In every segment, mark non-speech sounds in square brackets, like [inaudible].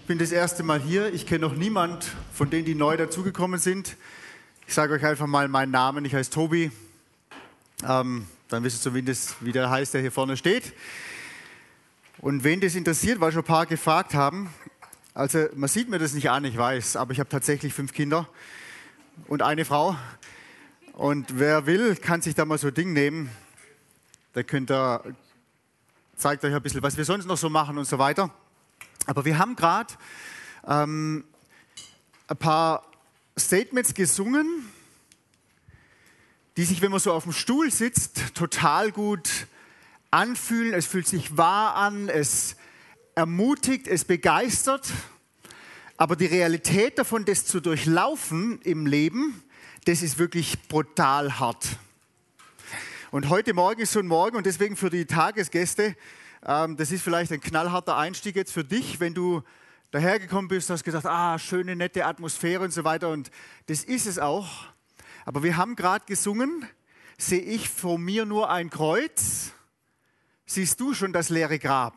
Ich bin das erste Mal hier. Ich kenne noch niemand von denen, die neu dazugekommen sind. Ich sage euch einfach mal meinen Namen. Ich heiße Tobi. Ähm, dann wisst ihr zumindest, wie der heißt, der hier vorne steht. Und wen das interessiert, weil schon ein paar gefragt haben. Also man sieht mir das nicht an, ich weiß, aber ich habe tatsächlich fünf Kinder und eine Frau. Und wer will, kann sich da mal so ein Ding nehmen. Da könnt ihr zeigt euch ein bisschen, was wir sonst noch so machen und so weiter. Aber wir haben gerade ähm, ein paar Statements gesungen, die sich, wenn man so auf dem Stuhl sitzt, total gut anfühlen. Es fühlt sich wahr an, es ermutigt, es begeistert. Aber die Realität davon, das zu durchlaufen im Leben, das ist wirklich brutal hart. Und heute Morgen ist so ein Morgen und deswegen für die Tagesgäste, ähm, das ist vielleicht ein knallharter Einstieg jetzt für dich, wenn du dahergekommen bist, hast gesagt, ah, schöne, nette Atmosphäre und so weiter. Und das ist es auch. Aber wir haben gerade gesungen, sehe ich vor mir nur ein Kreuz, siehst du schon das leere Grab.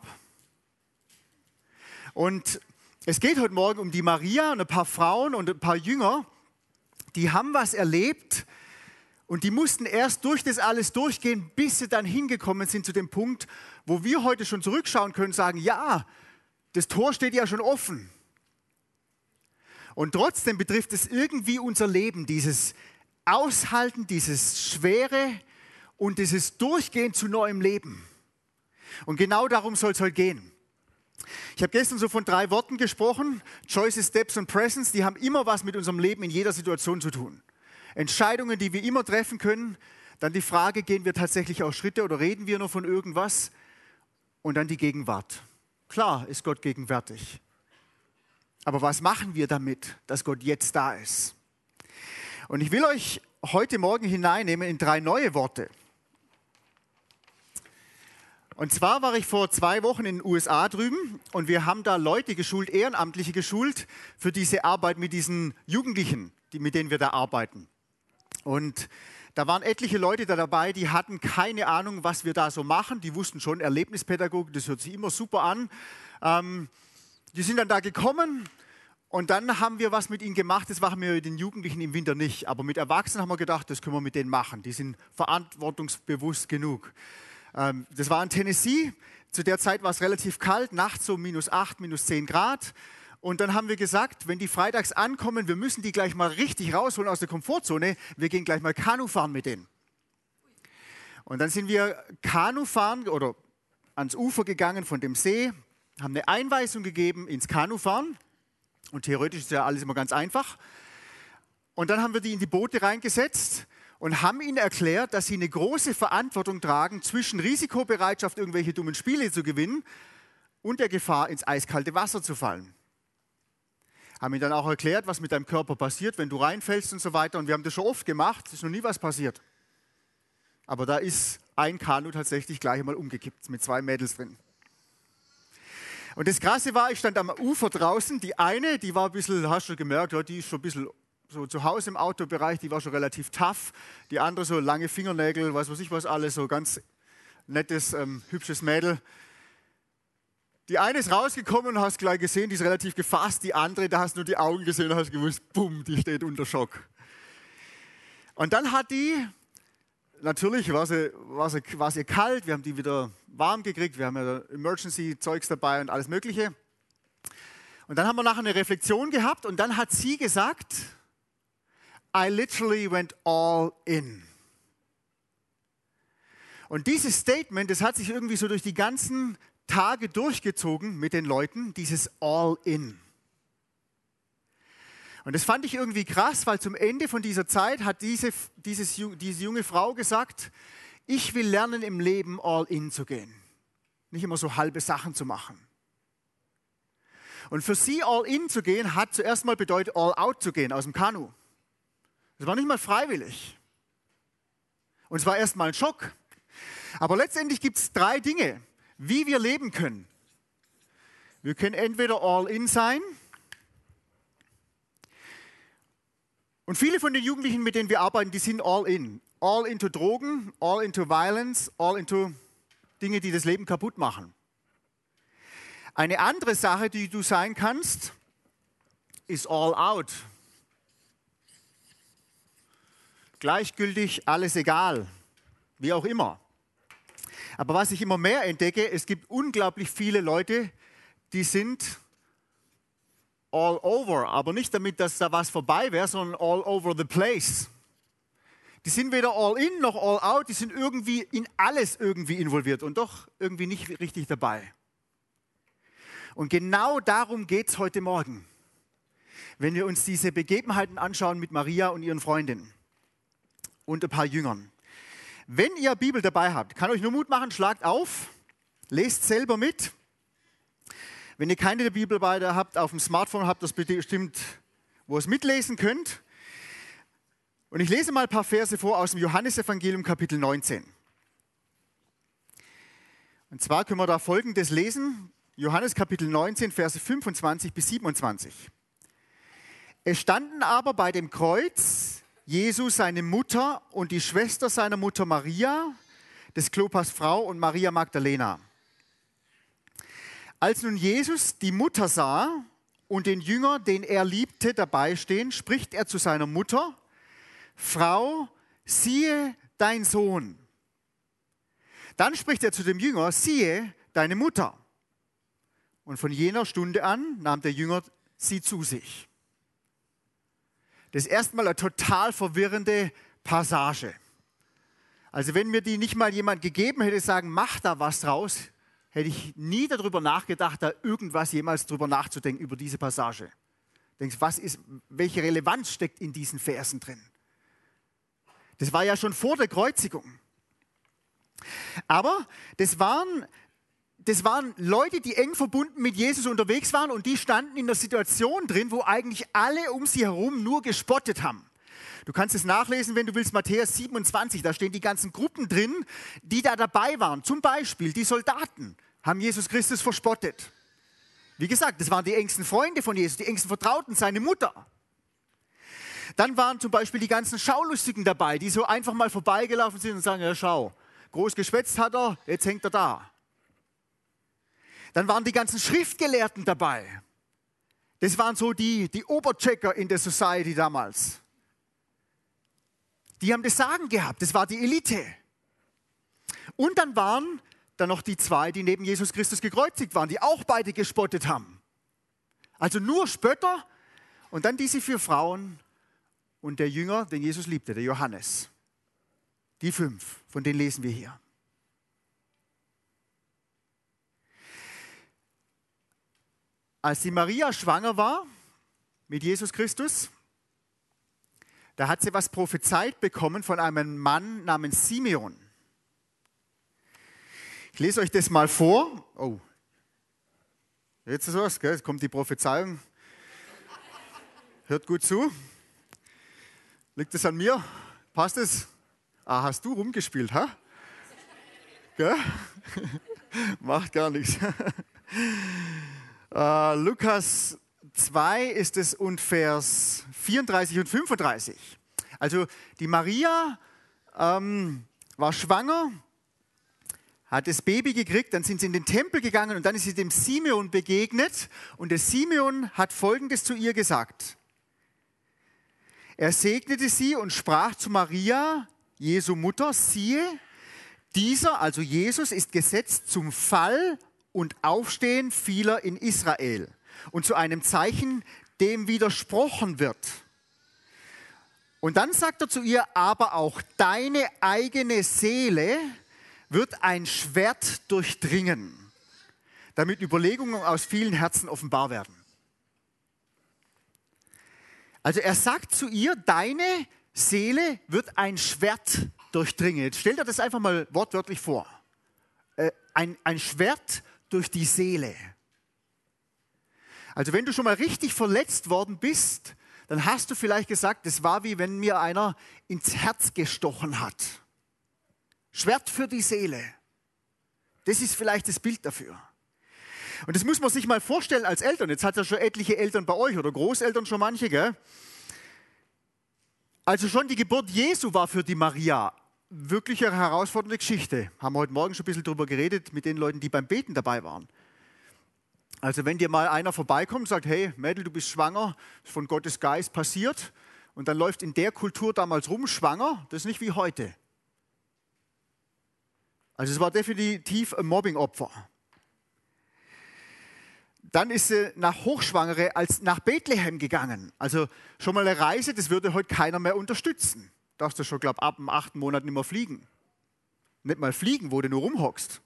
Und es geht heute Morgen um die Maria und ein paar Frauen und ein paar Jünger, die haben was erlebt, und die mussten erst durch das alles durchgehen, bis sie dann hingekommen sind zu dem Punkt, wo wir heute schon zurückschauen können, sagen, ja, das Tor steht ja schon offen. Und trotzdem betrifft es irgendwie unser Leben, dieses Aushalten, dieses Schwere und dieses Durchgehen zu neuem Leben. Und genau darum soll es heute gehen. Ich habe gestern so von drei Worten gesprochen, Choices, Steps und Presence, die haben immer was mit unserem Leben in jeder Situation zu tun. Entscheidungen, die wir immer treffen können. Dann die Frage, gehen wir tatsächlich auch Schritte oder reden wir nur von irgendwas? Und dann die Gegenwart. Klar ist Gott gegenwärtig. Aber was machen wir damit, dass Gott jetzt da ist? Und ich will euch heute Morgen hineinnehmen in drei neue Worte. Und zwar war ich vor zwei Wochen in den USA drüben und wir haben da Leute geschult, Ehrenamtliche geschult für diese Arbeit mit diesen Jugendlichen, die, mit denen wir da arbeiten. Und da waren etliche Leute da dabei, die hatten keine Ahnung, was wir da so machen. Die wussten schon, Erlebnispädagogik, das hört sich immer super an. Ähm, die sind dann da gekommen und dann haben wir was mit ihnen gemacht. Das machen wir mit den Jugendlichen im Winter nicht. Aber mit Erwachsenen haben wir gedacht, das können wir mit denen machen. Die sind verantwortungsbewusst genug. Ähm, das war in Tennessee. Zu der Zeit war es relativ kalt, nachts so minus 8, minus 10 Grad. Und dann haben wir gesagt, wenn die freitags ankommen, wir müssen die gleich mal richtig rausholen aus der Komfortzone. Wir gehen gleich mal Kanu fahren mit denen. Und dann sind wir Kanu fahren oder ans Ufer gegangen von dem See, haben eine Einweisung gegeben ins Kanufahren. Und theoretisch ist ja alles immer ganz einfach. Und dann haben wir die in die Boote reingesetzt und haben ihnen erklärt, dass sie eine große Verantwortung tragen zwischen Risikobereitschaft, irgendwelche dummen Spiele zu gewinnen und der Gefahr, ins eiskalte Wasser zu fallen haben ihm dann auch erklärt, was mit deinem Körper passiert, wenn du reinfällst und so weiter. Und wir haben das schon oft gemacht, es ist noch nie was passiert. Aber da ist ein Kanu tatsächlich gleich einmal umgekippt mit zwei Mädels drin. Und das Krasse war, ich stand am Ufer draußen. Die eine, die war ein bisschen, hast du gemerkt, die ist schon ein bisschen so zu Hause im Autobereich, die war schon relativ tough. Die andere so lange Fingernägel, was weiß ich was alles, so ganz nettes, ähm, hübsches Mädel. Die eine ist rausgekommen und hast gleich gesehen, die ist relativ gefasst. Die andere, da hast du nur die Augen gesehen und hast gewusst, bumm, die steht unter Schock. Und dann hat die, natürlich war sie, war, sie, war sie kalt, wir haben die wieder warm gekriegt, wir haben ja Emergency-Zeugs dabei und alles Mögliche. Und dann haben wir nachher eine Reflexion gehabt und dann hat sie gesagt, I literally went all in. Und dieses Statement, das hat sich irgendwie so durch die ganzen Tage durchgezogen mit den Leuten, dieses All-In. Und das fand ich irgendwie krass, weil zum Ende von dieser Zeit hat diese, dieses, diese junge Frau gesagt, ich will lernen im Leben All-In zu gehen. Nicht immer so halbe Sachen zu machen. Und für sie All-In zu gehen, hat zuerst mal bedeutet All-Out zu gehen aus dem Kanu. Das war nicht mal freiwillig. Und es war erst mal ein Schock. Aber letztendlich gibt es drei Dinge, wie wir leben können. Wir können entweder all in sein und viele von den Jugendlichen, mit denen wir arbeiten, die sind all in. All into Drogen, all into Violence, all into Dinge, die das Leben kaputt machen. Eine andere Sache, die du sein kannst, ist all out. Gleichgültig, alles egal, wie auch immer. Aber was ich immer mehr entdecke, es gibt unglaublich viele Leute, die sind all over, aber nicht damit, dass da was vorbei wäre, sondern all over the place. Die sind weder all in noch all out, die sind irgendwie in alles irgendwie involviert und doch irgendwie nicht richtig dabei. Und genau darum geht es heute Morgen, wenn wir uns diese Begebenheiten anschauen mit Maria und ihren Freundinnen und ein paar Jüngern. Wenn ihr Bibel dabei habt, kann euch nur Mut machen, schlagt auf, lest selber mit. Wenn ihr keine Bibel dabei habt, auf dem Smartphone habt, das bestimmt, wo ihr es mitlesen könnt. Und ich lese mal ein paar Verse vor aus dem Johannesevangelium Kapitel 19. Und zwar können wir da folgendes lesen. Johannes Kapitel 19, Verse 25 bis 27. Es standen aber bei dem Kreuz Jesus, seine Mutter und die Schwester seiner Mutter Maria, des Klopas Frau und Maria Magdalena. Als nun Jesus die Mutter sah und den Jünger, den er liebte, dabei stehen, spricht er zu seiner Mutter, Frau, siehe dein Sohn. Dann spricht er zu dem Jünger, siehe deine Mutter. Und von jener Stunde an nahm der Jünger sie zu sich. Das ist erstmal eine total verwirrende Passage. Also wenn mir die nicht mal jemand gegeben hätte, sagen, mach da was draus, hätte ich nie darüber nachgedacht, da irgendwas jemals drüber nachzudenken über diese Passage. Denkst, was ist, welche Relevanz steckt in diesen Versen drin? Das war ja schon vor der Kreuzigung. Aber das waren das waren Leute, die eng verbunden mit Jesus unterwegs waren und die standen in der Situation drin, wo eigentlich alle um sie herum nur gespottet haben. Du kannst es nachlesen, wenn du willst, Matthäus 27, da stehen die ganzen Gruppen drin, die da dabei waren. Zum Beispiel die Soldaten haben Jesus Christus verspottet. Wie gesagt, das waren die engsten Freunde von Jesus, die engsten Vertrauten, seine Mutter. Dann waren zum Beispiel die ganzen Schaulustigen dabei, die so einfach mal vorbeigelaufen sind und sagen, ja schau, groß geschwätzt hat er, jetzt hängt er da. Dann waren die ganzen Schriftgelehrten dabei. Das waren so die, die Oberchecker in der Society damals. Die haben das Sagen gehabt, das war die Elite. Und dann waren da noch die zwei, die neben Jesus Christus gekreuzigt waren, die auch beide gespottet haben. Also nur Spötter und dann diese vier Frauen und der Jünger, den Jesus liebte, der Johannes. Die fünf, von denen lesen wir hier. Als die Maria schwanger war mit Jesus Christus, da hat sie was prophezeit bekommen von einem Mann namens Simeon. Ich lese euch das mal vor. Oh, jetzt ist was, jetzt kommt die Prophezeiung. Hört gut zu. Liegt es an mir? Passt es? Ah, hast du rumgespielt, ha? [laughs] Macht gar nichts. Uh, Lukas 2 ist es und Vers 34 und 35. Also die Maria ähm, war schwanger, hat das Baby gekriegt, dann sind sie in den Tempel gegangen und dann ist sie dem Simeon begegnet und der Simeon hat Folgendes zu ihr gesagt. Er segnete sie und sprach zu Maria, Jesu Mutter, siehe, dieser, also Jesus, ist gesetzt zum Fall und Aufstehen vieler in Israel und zu einem Zeichen, dem widersprochen wird. Und dann sagt er zu ihr, aber auch deine eigene Seele wird ein Schwert durchdringen, damit Überlegungen aus vielen Herzen offenbar werden. Also er sagt zu ihr, deine Seele wird ein Schwert durchdringen. Jetzt stell dir das einfach mal wortwörtlich vor. Äh, ein, ein Schwert durch die Seele. Also wenn du schon mal richtig verletzt worden bist, dann hast du vielleicht gesagt, das war wie wenn mir einer ins Herz gestochen hat. Schwert für die Seele. Das ist vielleicht das Bild dafür. Und das muss man sich mal vorstellen als Eltern. Jetzt hat ja schon etliche Eltern bei euch oder Großeltern schon manche, gell? Also schon die Geburt Jesu war für die Maria wirklich eine herausfordernde Geschichte. Haben wir heute Morgen schon ein bisschen darüber geredet mit den Leuten, die beim Beten dabei waren. Also wenn dir mal einer vorbeikommt und sagt, hey Mädel, du bist schwanger, ist von Gottes Geist passiert, und dann läuft in der Kultur damals rum schwanger, das ist nicht wie heute. Also es war definitiv ein Mobbingopfer. Dann ist sie nach Hochschwangere als nach Bethlehem gegangen. Also schon mal eine Reise, das würde heute keiner mehr unterstützen. Darfst du schon, glaube ich, ab dem achten Monat nicht mehr fliegen. Nicht mal fliegen, wo du nur rumhockst.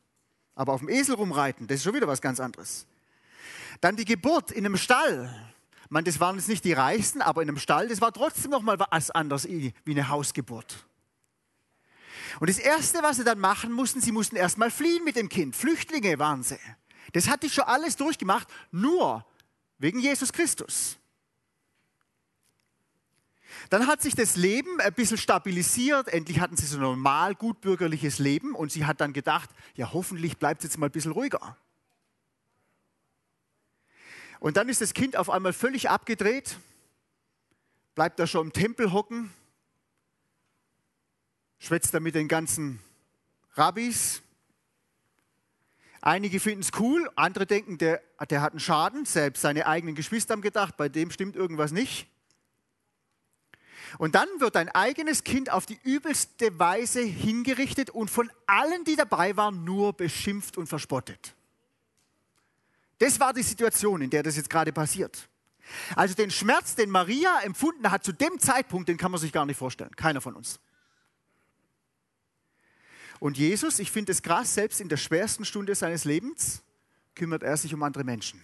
Aber auf dem Esel rumreiten, das ist schon wieder was ganz anderes. Dann die Geburt in einem Stall. Man, das waren jetzt nicht die Reichsten, aber in einem Stall, das war trotzdem noch mal was anderes wie eine Hausgeburt. Und das Erste, was sie dann machen mussten, sie mussten erstmal fliehen mit dem Kind. Flüchtlinge waren sie. Das hatte ich schon alles durchgemacht, nur wegen Jesus Christus. Dann hat sich das Leben ein bisschen stabilisiert. Endlich hatten sie so ein normal gutbürgerliches Leben und sie hat dann gedacht, ja hoffentlich bleibt es jetzt mal ein bisschen ruhiger. Und dann ist das Kind auf einmal völlig abgedreht, bleibt da schon im Tempel hocken, schwätzt da mit den ganzen Rabbis. Einige finden es cool, andere denken, der, der hat einen Schaden. Selbst seine eigenen Geschwister haben gedacht, bei dem stimmt irgendwas nicht. Und dann wird dein eigenes Kind auf die übelste Weise hingerichtet und von allen, die dabei waren, nur beschimpft und verspottet. Das war die Situation, in der das jetzt gerade passiert. Also den Schmerz, den Maria empfunden hat zu dem Zeitpunkt, den kann man sich gar nicht vorstellen. Keiner von uns. Und Jesus, ich finde es krass, selbst in der schwersten Stunde seines Lebens kümmert er sich um andere Menschen.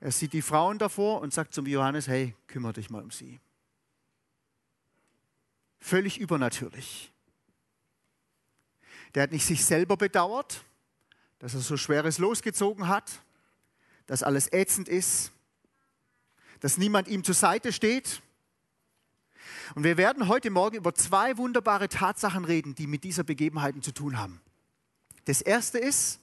Er sieht die Frauen davor und sagt zum Johannes, hey, kümmere dich mal um sie. Völlig übernatürlich. Der hat nicht sich selber bedauert, dass er so schweres losgezogen hat, dass alles ätzend ist, dass niemand ihm zur Seite steht. Und wir werden heute Morgen über zwei wunderbare Tatsachen reden, die mit dieser Begebenheit zu tun haben. Das erste ist,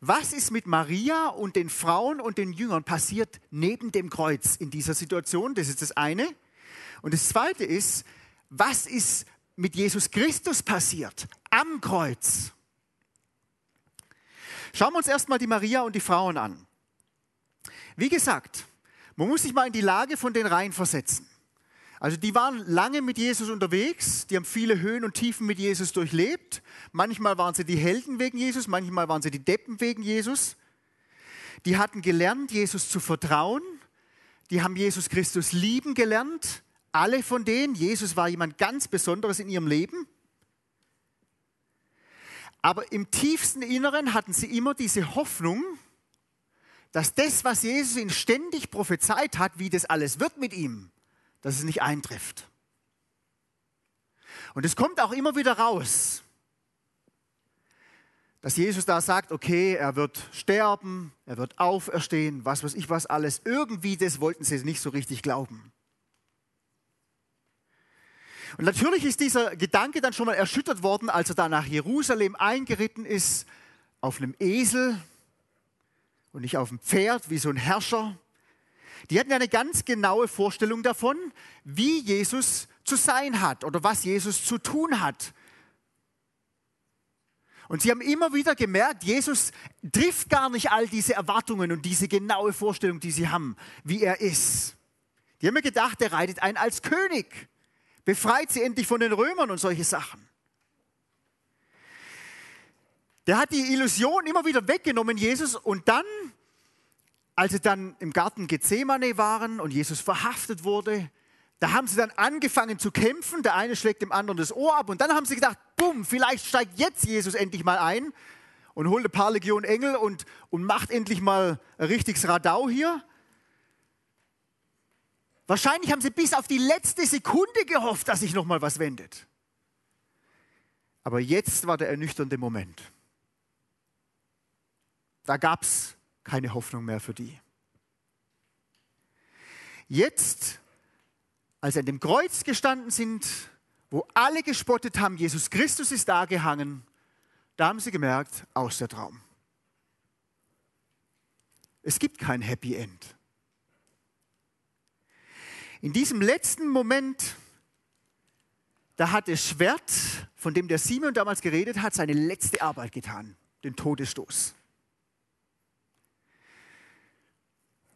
was ist mit Maria und den Frauen und den Jüngern passiert neben dem Kreuz in dieser Situation? Das ist das eine. Und das zweite ist, was ist mit Jesus Christus passiert am Kreuz? Schauen wir uns erstmal die Maria und die Frauen an. Wie gesagt, man muss sich mal in die Lage von den Reihen versetzen. Also die waren lange mit Jesus unterwegs, die haben viele Höhen und Tiefen mit Jesus durchlebt. Manchmal waren sie die Helden wegen Jesus, manchmal waren sie die Deppen wegen Jesus. Die hatten gelernt, Jesus zu vertrauen. Die haben Jesus Christus lieben gelernt. Alle von denen. Jesus war jemand ganz Besonderes in ihrem Leben. Aber im tiefsten Inneren hatten sie immer diese Hoffnung, dass das, was Jesus ihnen ständig prophezeit hat, wie das alles wird mit ihm, dass es nicht eintrifft. Und es kommt auch immer wieder raus, dass Jesus da sagt, okay, er wird sterben, er wird auferstehen, was weiß ich was alles. Irgendwie das wollten sie nicht so richtig glauben. Und natürlich ist dieser Gedanke dann schon mal erschüttert worden, als er da nach Jerusalem eingeritten ist, auf einem Esel und nicht auf einem Pferd wie so ein Herrscher. Die hatten eine ganz genaue Vorstellung davon, wie Jesus zu sein hat oder was Jesus zu tun hat. Und sie haben immer wieder gemerkt, Jesus trifft gar nicht all diese Erwartungen und diese genaue Vorstellung, die sie haben, wie er ist. Die haben mir gedacht, er reitet ein als König, befreit sie endlich von den Römern und solche Sachen. Der hat die Illusion immer wieder weggenommen, Jesus, und dann als sie dann im Garten Gethsemane waren und Jesus verhaftet wurde, da haben sie dann angefangen zu kämpfen. Der eine schlägt dem anderen das Ohr ab und dann haben sie gedacht, bumm, vielleicht steigt jetzt Jesus endlich mal ein und holt ein paar Legionen Engel und, und macht endlich mal ein richtiges Radau hier. Wahrscheinlich haben sie bis auf die letzte Sekunde gehofft, dass sich noch mal was wendet. Aber jetzt war der ernüchternde Moment. Da gab es keine Hoffnung mehr für die. Jetzt, als sie an dem Kreuz gestanden sind, wo alle gespottet haben, Jesus Christus ist da gehangen, da haben sie gemerkt, aus der Traum. Es gibt kein Happy End. In diesem letzten Moment, da hat das Schwert, von dem der Simon damals geredet hat, seine letzte Arbeit getan. den Todesstoß.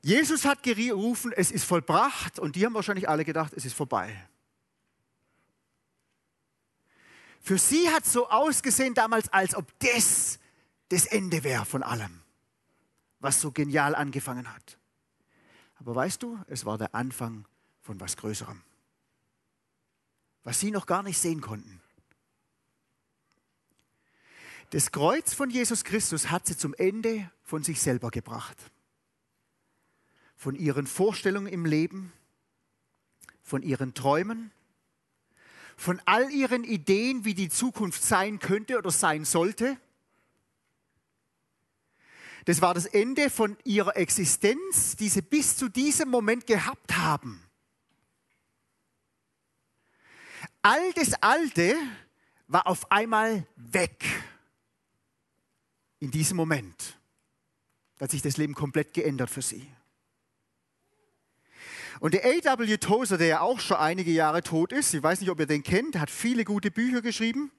Jesus hat gerufen, es ist vollbracht und die haben wahrscheinlich alle gedacht, es ist vorbei. Für sie hat es so ausgesehen damals, als ob das das Ende wäre von allem, was so genial angefangen hat. Aber weißt du, es war der Anfang von was Größerem, was sie noch gar nicht sehen konnten. Das Kreuz von Jesus Christus hat sie zum Ende von sich selber gebracht. Von ihren Vorstellungen im Leben, von ihren Träumen, von all ihren Ideen, wie die Zukunft sein könnte oder sein sollte. Das war das Ende von ihrer Existenz, die sie bis zu diesem Moment gehabt haben. All das Alte war auf einmal weg in diesem Moment. Hat sich das Leben komplett geändert für sie. Und der A.W. Tozer, der ja auch schon einige Jahre tot ist, ich weiß nicht, ob ihr den kennt, hat viele gute Bücher geschrieben.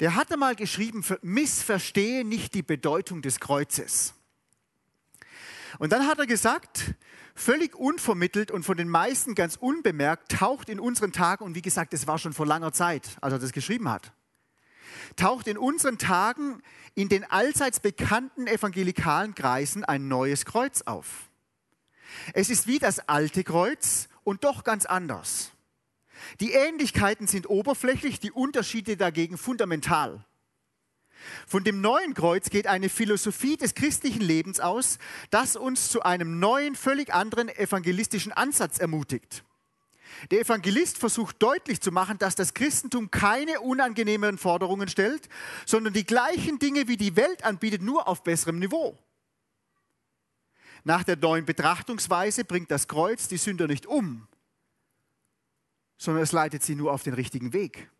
Der hatte mal geschrieben, missverstehe nicht die Bedeutung des Kreuzes. Und dann hat er gesagt, völlig unvermittelt und von den meisten ganz unbemerkt, taucht in unseren Tagen, und wie gesagt, das war schon vor langer Zeit, als er das geschrieben hat, taucht in unseren Tagen in den allseits bekannten evangelikalen Kreisen ein neues Kreuz auf. Es ist wie das alte Kreuz und doch ganz anders. Die Ähnlichkeiten sind oberflächlich, die Unterschiede dagegen fundamental. Von dem neuen Kreuz geht eine Philosophie des christlichen Lebens aus, das uns zu einem neuen, völlig anderen evangelistischen Ansatz ermutigt. Der Evangelist versucht deutlich zu machen, dass das Christentum keine unangenehmeren Forderungen stellt, sondern die gleichen Dinge wie die Welt anbietet, nur auf besserem Niveau. Nach der neuen Betrachtungsweise bringt das Kreuz die Sünder nicht um, sondern es leitet sie nur auf den richtigen Weg.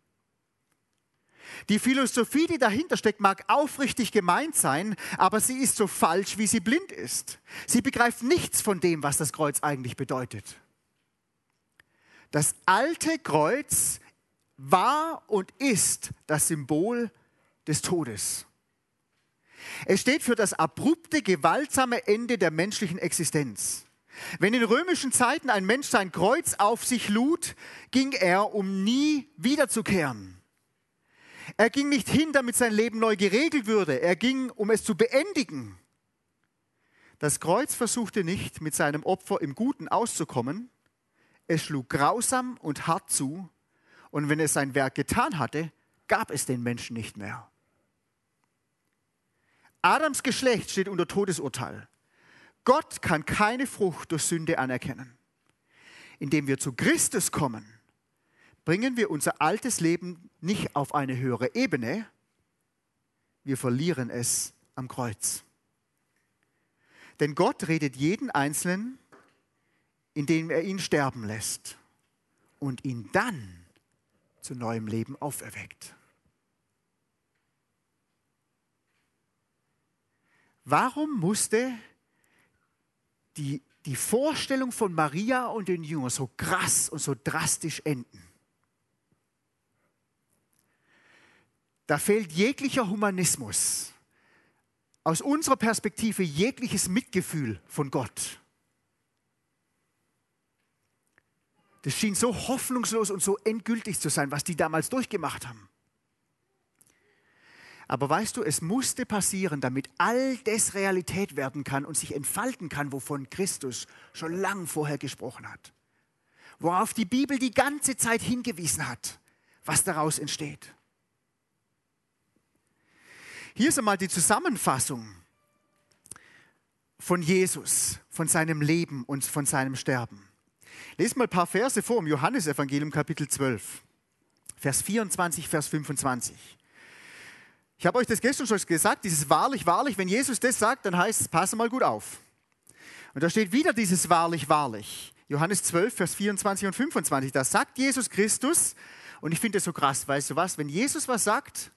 Die Philosophie, die dahinter steckt, mag aufrichtig gemeint sein, aber sie ist so falsch, wie sie blind ist. Sie begreift nichts von dem, was das Kreuz eigentlich bedeutet. Das alte Kreuz war und ist das Symbol des Todes. Es steht für das abrupte, gewaltsame Ende der menschlichen Existenz. Wenn in römischen Zeiten ein Mensch sein Kreuz auf sich lud, ging er, um nie wiederzukehren. Er ging nicht hin, damit sein Leben neu geregelt würde. Er ging, um es zu beendigen. Das Kreuz versuchte nicht, mit seinem Opfer im Guten auszukommen. Es schlug grausam und hart zu. Und wenn es sein Werk getan hatte, gab es den Menschen nicht mehr. Adams Geschlecht steht unter Todesurteil. Gott kann keine Frucht durch Sünde anerkennen. Indem wir zu Christus kommen, bringen wir unser altes Leben nicht auf eine höhere Ebene, wir verlieren es am Kreuz. Denn Gott redet jeden Einzelnen, indem er ihn sterben lässt und ihn dann zu neuem Leben auferweckt. Warum musste die, die Vorstellung von Maria und den Jüngern so krass und so drastisch enden? Da fehlt jeglicher Humanismus. Aus unserer Perspektive jegliches Mitgefühl von Gott. Das schien so hoffnungslos und so endgültig zu sein, was die damals durchgemacht haben. Aber weißt du, es musste passieren, damit all das Realität werden kann und sich entfalten kann, wovon Christus schon lang vorher gesprochen hat. Worauf die Bibel die ganze Zeit hingewiesen hat, was daraus entsteht. Hier ist einmal die Zusammenfassung von Jesus, von seinem Leben und von seinem Sterben. Lest mal ein paar Verse vor im Johannesevangelium Kapitel 12, Vers 24, Vers 25. Ich habe euch das gestern schon gesagt, dieses wahrlich, wahrlich, wenn Jesus das sagt, dann heißt es, passe mal gut auf. Und da steht wieder dieses wahrlich, wahrlich. Johannes 12, Vers 24 und 25. Da sagt Jesus Christus, und ich finde das so krass, weißt du was, wenn Jesus was sagt,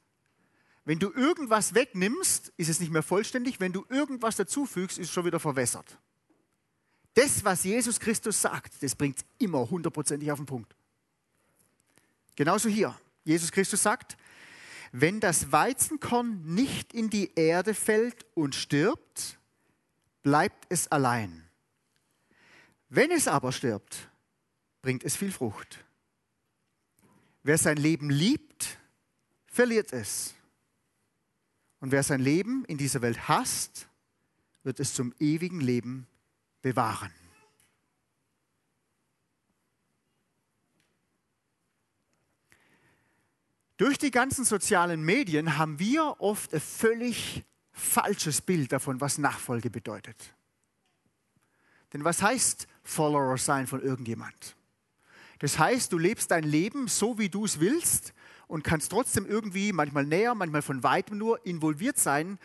wenn du irgendwas wegnimmst, ist es nicht mehr vollständig, wenn du irgendwas dazufügst, ist es schon wieder verwässert. Das, was Jesus Christus sagt, das bringt immer hundertprozentig auf den Punkt. Genauso hier. Jesus Christus sagt, wenn das Weizenkorn nicht in die Erde fällt und stirbt, bleibt es allein. Wenn es aber stirbt, bringt es viel Frucht. Wer sein Leben liebt, verliert es. Und wer sein Leben in dieser Welt hasst, wird es zum ewigen Leben bewahren. Durch die ganzen sozialen Medien haben wir oft ein völlig falsches Bild davon, was Nachfolge bedeutet. Denn was heißt Follower sein von irgendjemand? Das heißt, du lebst dein Leben so, wie du es willst und kannst trotzdem irgendwie, manchmal näher, manchmal von weitem nur, involviert sein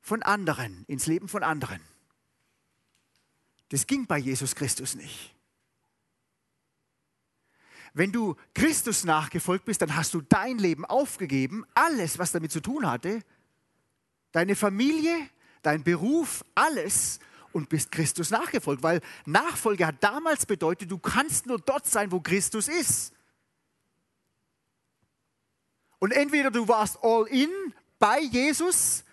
von anderen, ins Leben von anderen. Das ging bei Jesus Christus nicht. Wenn du Christus nachgefolgt bist, dann hast du dein Leben aufgegeben, alles, was damit zu tun hatte, deine Familie, dein Beruf, alles und bist Christus nachgefolgt, weil Nachfolge hat damals bedeutet, du kannst nur dort sein, wo Christus ist. Und entweder du warst all in bei Jesus,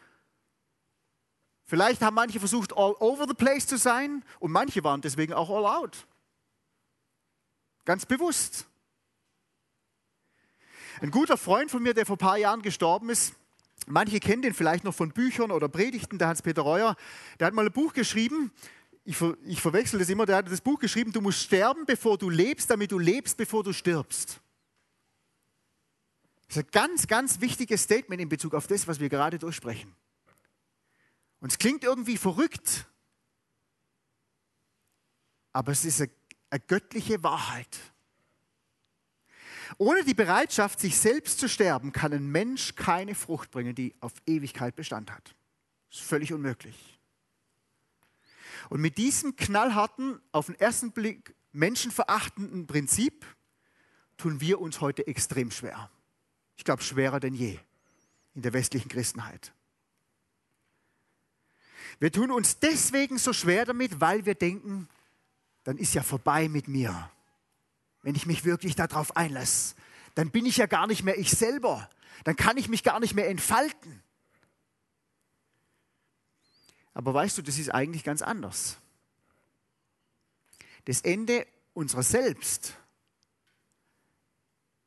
vielleicht haben manche versucht, all over the place zu sein und manche waren deswegen auch all out. Ganz bewusst. Ein guter Freund von mir, der vor ein paar Jahren gestorben ist, manche kennen den vielleicht noch von Büchern oder Predigten, der Hans-Peter Reuer, der hat mal ein Buch geschrieben, ich, ver, ich verwechsel das immer, der hat das Buch geschrieben, du musst sterben, bevor du lebst, damit du lebst, bevor du stirbst. Das ist ein ganz, ganz wichtiges Statement in Bezug auf das, was wir gerade durchsprechen. Und es klingt irgendwie verrückt, aber es ist eine, eine göttliche Wahrheit. Ohne die Bereitschaft, sich selbst zu sterben, kann ein Mensch keine Frucht bringen, die auf Ewigkeit Bestand hat. Das ist völlig unmöglich. Und mit diesem knallharten, auf den ersten Blick menschenverachtenden Prinzip tun wir uns heute extrem schwer. Ich glaube, schwerer denn je in der westlichen Christenheit. Wir tun uns deswegen so schwer damit, weil wir denken, dann ist ja vorbei mit mir wenn ich mich wirklich darauf einlasse, dann bin ich ja gar nicht mehr ich selber. Dann kann ich mich gar nicht mehr entfalten. Aber weißt du, das ist eigentlich ganz anders. Das Ende unserer Selbst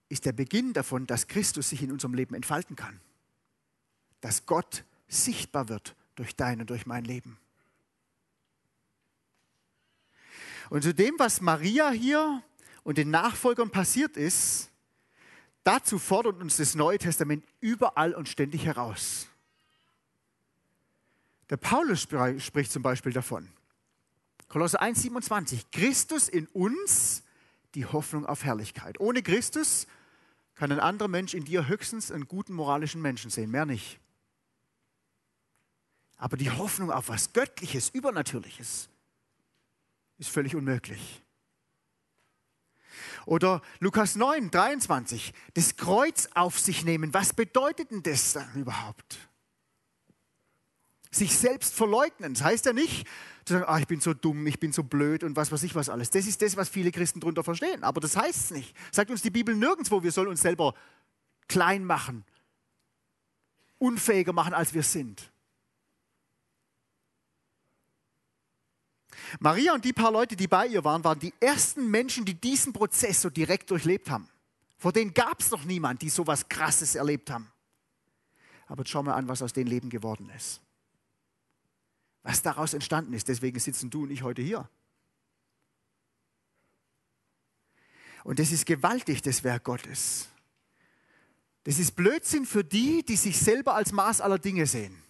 ist der Beginn davon, dass Christus sich in unserem Leben entfalten kann. Dass Gott sichtbar wird durch dein und durch mein Leben. Und zu dem, was Maria hier und den Nachfolgern passiert ist, dazu fordert uns das Neue Testament überall und ständig heraus. Der Paulus spricht zum Beispiel davon. Kolosser 1, 27. Christus in uns, die Hoffnung auf Herrlichkeit. Ohne Christus kann ein anderer Mensch in dir höchstens einen guten moralischen Menschen sehen, mehr nicht. Aber die Hoffnung auf was Göttliches, Übernatürliches ist völlig unmöglich. Oder Lukas 9, 23, das Kreuz auf sich nehmen. Was bedeutet denn das dann überhaupt? Sich selbst verleugnen. Das heißt ja nicht, zu sagen, ah, ich bin so dumm, ich bin so blöd und was weiß ich was alles. Das ist das, was viele Christen darunter verstehen. Aber das heißt es nicht. Sagt uns die Bibel nirgendwo, wir sollen uns selber klein machen, unfähiger machen, als wir sind. Maria und die paar Leute, die bei ihr waren, waren die ersten Menschen, die diesen Prozess so direkt durchlebt haben. Vor denen gab es noch niemand, die so was Krasses erlebt haben. Aber schauen wir an, was aus dem Leben geworden ist. Was daraus entstanden ist. Deswegen sitzen du und ich heute hier. Und das ist gewaltig, das Werk Gottes. Das ist Blödsinn für die, die sich selber als Maß aller Dinge sehen.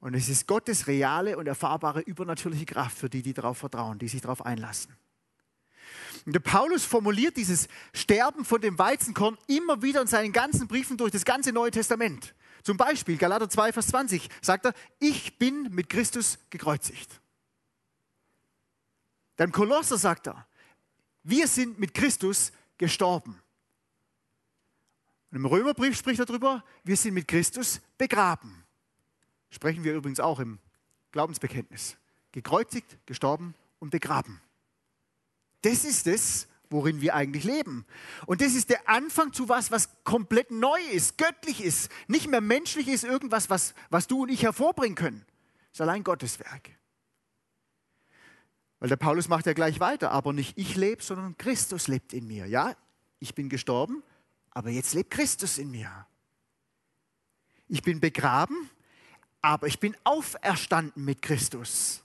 Und es ist Gottes reale und erfahrbare übernatürliche Kraft für die, die darauf vertrauen, die sich darauf einlassen. Und der Paulus formuliert dieses Sterben von dem Weizenkorn immer wieder in seinen ganzen Briefen durch das ganze Neue Testament. Zum Beispiel Galater 2, Vers 20 sagt er, ich bin mit Christus gekreuzigt. Dann Kolosser sagt er, wir sind mit Christus gestorben. Und im Römerbrief spricht er darüber, wir sind mit Christus begraben. Sprechen wir übrigens auch im Glaubensbekenntnis. Gekreuzigt, gestorben und begraben. Das ist es, worin wir eigentlich leben. Und das ist der Anfang zu was, was komplett neu ist, göttlich ist, nicht mehr menschlich ist, irgendwas, was, was du und ich hervorbringen können. Das ist allein Gottes Werk. Weil der Paulus macht ja gleich weiter, aber nicht ich lebe, sondern Christus lebt in mir. Ja, ich bin gestorben, aber jetzt lebt Christus in mir. Ich bin begraben, aber ich bin auferstanden mit Christus.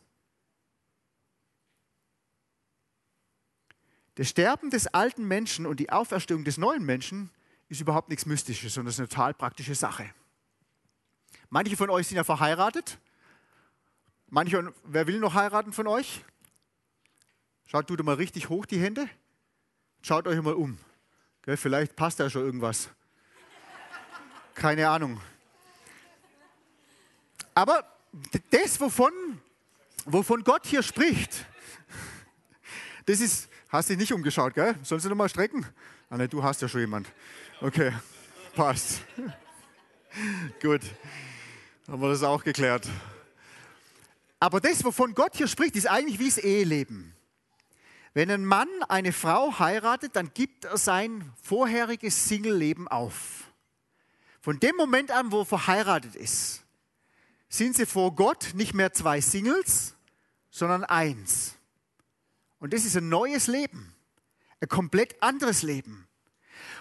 Das Sterben des alten Menschen und die Auferstehung des neuen Menschen ist überhaupt nichts Mystisches, sondern ist eine total praktische Sache. Manche von euch sind ja verheiratet. Manche, wer will noch heiraten von euch? Schaut, tut mal richtig hoch die Hände. Schaut euch mal um. Vielleicht passt da schon irgendwas. Keine Ahnung. Aber das, wovon, wovon Gott hier spricht, das ist, hast dich nicht umgeschaut, gell? Sollst du nochmal strecken? Ah, ne, du hast ja schon jemand. Okay, passt. [laughs] Gut, haben wir das auch geklärt. Aber das, wovon Gott hier spricht, ist eigentlich wie das Eheleben. Wenn ein Mann eine Frau heiratet, dann gibt er sein vorheriges Single-Leben auf. Von dem Moment an, wo er verheiratet ist, sind sie vor Gott nicht mehr zwei Singles, sondern eins. Und das ist ein neues Leben, ein komplett anderes Leben.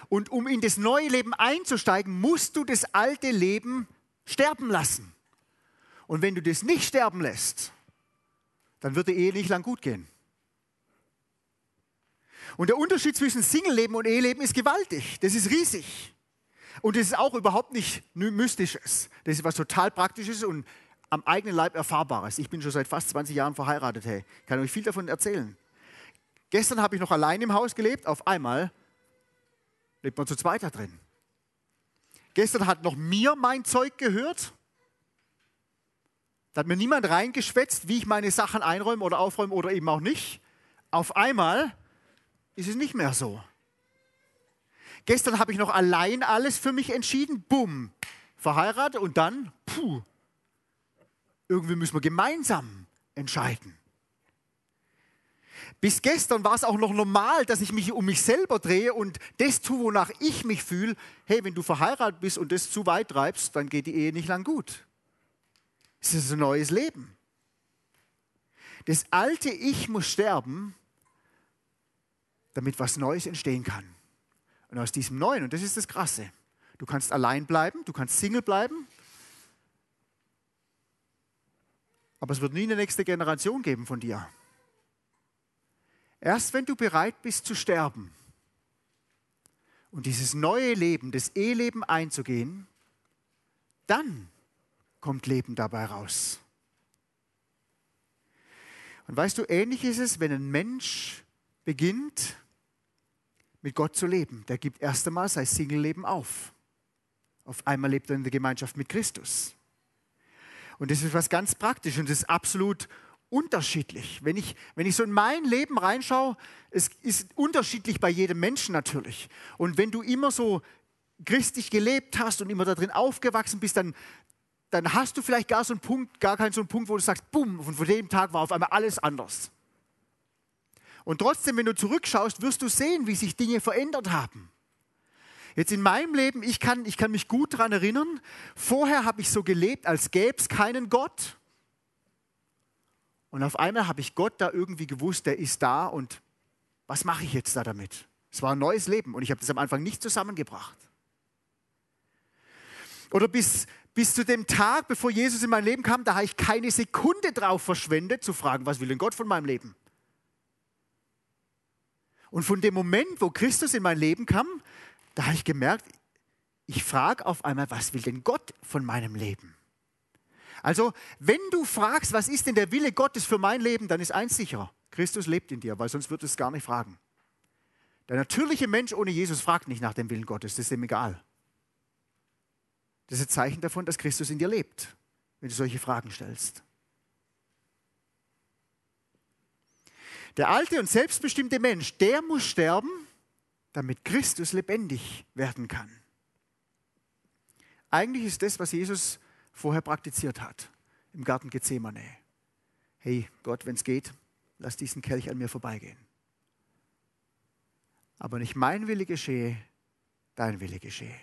Und um in das neue Leben einzusteigen, musst du das alte Leben sterben lassen. Und wenn du das nicht sterben lässt, dann wird die Ehe nicht lang gut gehen. Und der Unterschied zwischen Single-Leben und Eheleben ist gewaltig. Das ist riesig. Und das ist auch überhaupt nicht Mystisches. Das ist was total Praktisches und am eigenen Leib Erfahrbares. Ich bin schon seit fast 20 Jahren verheiratet. Hey, kann euch viel davon erzählen. Gestern habe ich noch allein im Haus gelebt. Auf einmal lebt man zu zweit da drin. Gestern hat noch mir mein Zeug gehört. Da hat mir niemand reingeschwätzt, wie ich meine Sachen einräume oder aufräume oder eben auch nicht. Auf einmal ist es nicht mehr so. Gestern habe ich noch allein alles für mich entschieden. Bumm, verheiratet und dann, puh, irgendwie müssen wir gemeinsam entscheiden. Bis gestern war es auch noch normal, dass ich mich um mich selber drehe und das tue, wonach ich mich fühle. Hey, wenn du verheiratet bist und das zu weit treibst, dann geht die Ehe nicht lang gut. Es ist ein neues Leben. Das alte Ich muss sterben, damit was Neues entstehen kann. Und aus diesem Neuen, und das ist das Krasse, du kannst allein bleiben, du kannst Single bleiben, aber es wird nie eine nächste Generation geben von dir. Erst wenn du bereit bist zu sterben und dieses neue Leben, das Eheleben einzugehen, dann kommt Leben dabei raus. Und weißt du, ähnlich ist es, wenn ein Mensch beginnt, mit Gott zu leben. Der gibt erst einmal sein Single-Leben auf. Auf einmal lebt er in der Gemeinschaft mit Christus. Und das ist was ganz Praktisches und das ist absolut unterschiedlich. Wenn ich, wenn ich so in mein Leben reinschaue, es ist unterschiedlich bei jedem Menschen natürlich. Und wenn du immer so christlich gelebt hast und immer darin aufgewachsen bist, dann, dann hast du vielleicht gar so einen Punkt, gar keinen so einen Punkt, wo du sagst, bumm, und von dem Tag war auf einmal alles anders. Und trotzdem, wenn du zurückschaust, wirst du sehen, wie sich Dinge verändert haben. Jetzt in meinem Leben, ich kann, ich kann mich gut daran erinnern, vorher habe ich so gelebt, als gäbe es keinen Gott. Und auf einmal habe ich Gott da irgendwie gewusst, der ist da und was mache ich jetzt da damit? Es war ein neues Leben und ich habe das am Anfang nicht zusammengebracht. Oder bis, bis zu dem Tag, bevor Jesus in mein Leben kam, da habe ich keine Sekunde drauf verschwendet, zu fragen, was will denn Gott von meinem Leben? Und von dem Moment, wo Christus in mein Leben kam, da habe ich gemerkt, ich frage auf einmal, was will denn Gott von meinem Leben? Also, wenn du fragst, was ist denn der Wille Gottes für mein Leben, dann ist eins sicher, Christus lebt in dir, weil sonst wird es gar nicht fragen. Der natürliche Mensch ohne Jesus fragt nicht nach dem Willen Gottes, das ist ihm egal. Das ist ein Zeichen davon, dass Christus in dir lebt, wenn du solche Fragen stellst. Der alte und selbstbestimmte Mensch, der muss sterben, damit Christus lebendig werden kann. Eigentlich ist das, was Jesus vorher praktiziert hat, im Garten Gethsemane. Hey Gott, wenn es geht, lass diesen Kelch an mir vorbeigehen. Aber nicht mein Wille geschehe, dein Wille geschehe.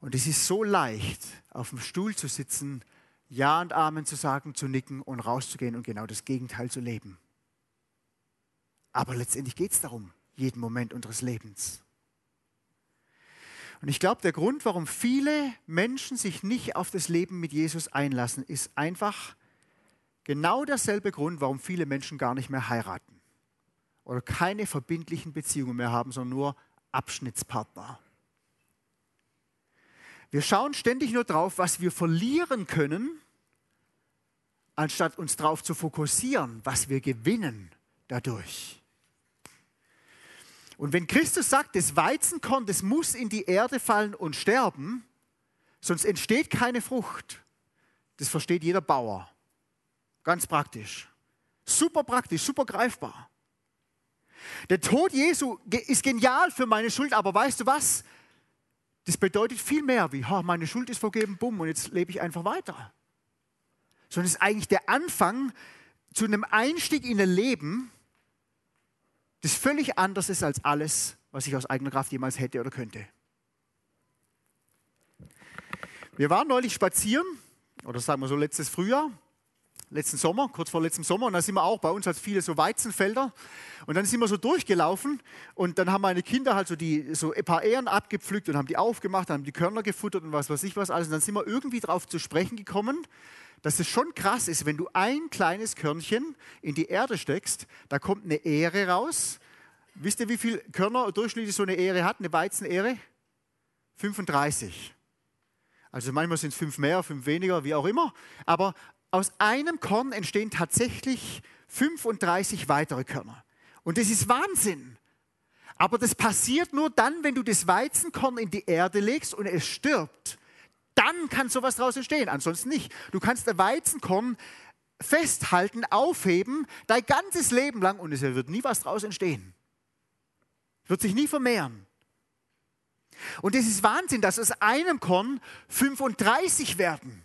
Und es ist so leicht, auf dem Stuhl zu sitzen, Ja und Amen zu sagen, zu nicken und rauszugehen und genau das Gegenteil zu leben. Aber letztendlich geht es darum, jeden Moment unseres Lebens. Und ich glaube, der Grund, warum viele Menschen sich nicht auf das Leben mit Jesus einlassen, ist einfach genau derselbe Grund, warum viele Menschen gar nicht mehr heiraten oder keine verbindlichen Beziehungen mehr haben, sondern nur Abschnittspartner. Wir schauen ständig nur drauf, was wir verlieren können, anstatt uns darauf zu fokussieren, was wir gewinnen dadurch. Und wenn Christus sagt, das Weizenkorn, das muss in die Erde fallen und sterben, sonst entsteht keine Frucht, das versteht jeder Bauer. Ganz praktisch. Super praktisch, super greifbar. Der Tod Jesu ist genial für meine Schuld, aber weißt du was? Das bedeutet viel mehr wie, oh, meine Schuld ist vergeben, bumm, und jetzt lebe ich einfach weiter. Sondern es ist eigentlich der Anfang zu einem Einstieg in ein Leben, das völlig anders ist als alles, was ich aus eigener Kraft jemals hätte oder könnte. Wir waren neulich spazieren, oder sagen wir so letztes Frühjahr, letzten Sommer, kurz vor letztem Sommer, und da sind wir auch, bei uns hat viele so Weizenfelder, und dann sind wir so durchgelaufen, und dann haben meine Kinder halt so, die, so ein paar Ähren abgepflückt und haben die aufgemacht, haben die Körner gefuttert und was weiß ich was alles, und dann sind wir irgendwie darauf zu sprechen gekommen, dass es schon krass ist, wenn du ein kleines Körnchen in die Erde steckst, da kommt eine Ähre raus. Wisst ihr, wie viel Körner durchschnittlich so eine Ähre hat, eine Weizenähre? 35. Also manchmal sind es fünf mehr, fünf weniger, wie auch immer. Aber aus einem Korn entstehen tatsächlich 35 weitere Körner. Und das ist Wahnsinn. Aber das passiert nur dann, wenn du das Weizenkorn in die Erde legst und es stirbt. Dann kann sowas daraus entstehen, ansonsten nicht. Du kannst ein Weizenkorn festhalten, aufheben, dein ganzes Leben lang und es wird nie was daraus entstehen. Wird sich nie vermehren. Und es ist Wahnsinn, dass aus einem Korn 35 werden.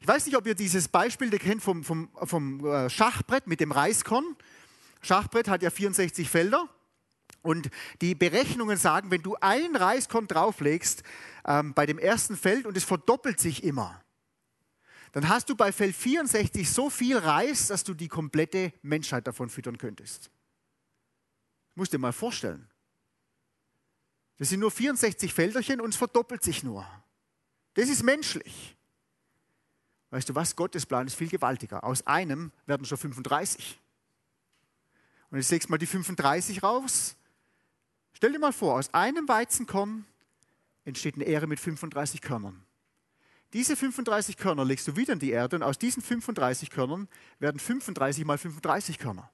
Ich weiß nicht, ob ihr dieses Beispiel kennt vom, vom, vom äh, Schachbrett mit dem Reiskorn. Schachbrett hat ja 64 Felder. Und die Berechnungen sagen, wenn du ein Reiskorn drauflegst ähm, bei dem ersten Feld und es verdoppelt sich immer, dann hast du bei Feld 64 so viel Reis, dass du die komplette Menschheit davon füttern könntest. Musst dir mal vorstellen. Das sind nur 64 Felderchen und es verdoppelt sich nur. Das ist menschlich. Weißt du was? Gottes Plan ist viel gewaltiger. Aus einem werden schon 35. Und jetzt legst mal die 35 raus. Stell dir mal vor, aus einem Weizenkorn entsteht eine Ähre mit 35 Körnern. Diese 35 Körner legst du wieder in die Erde und aus diesen 35 Körnern werden 35 mal 35 Körner.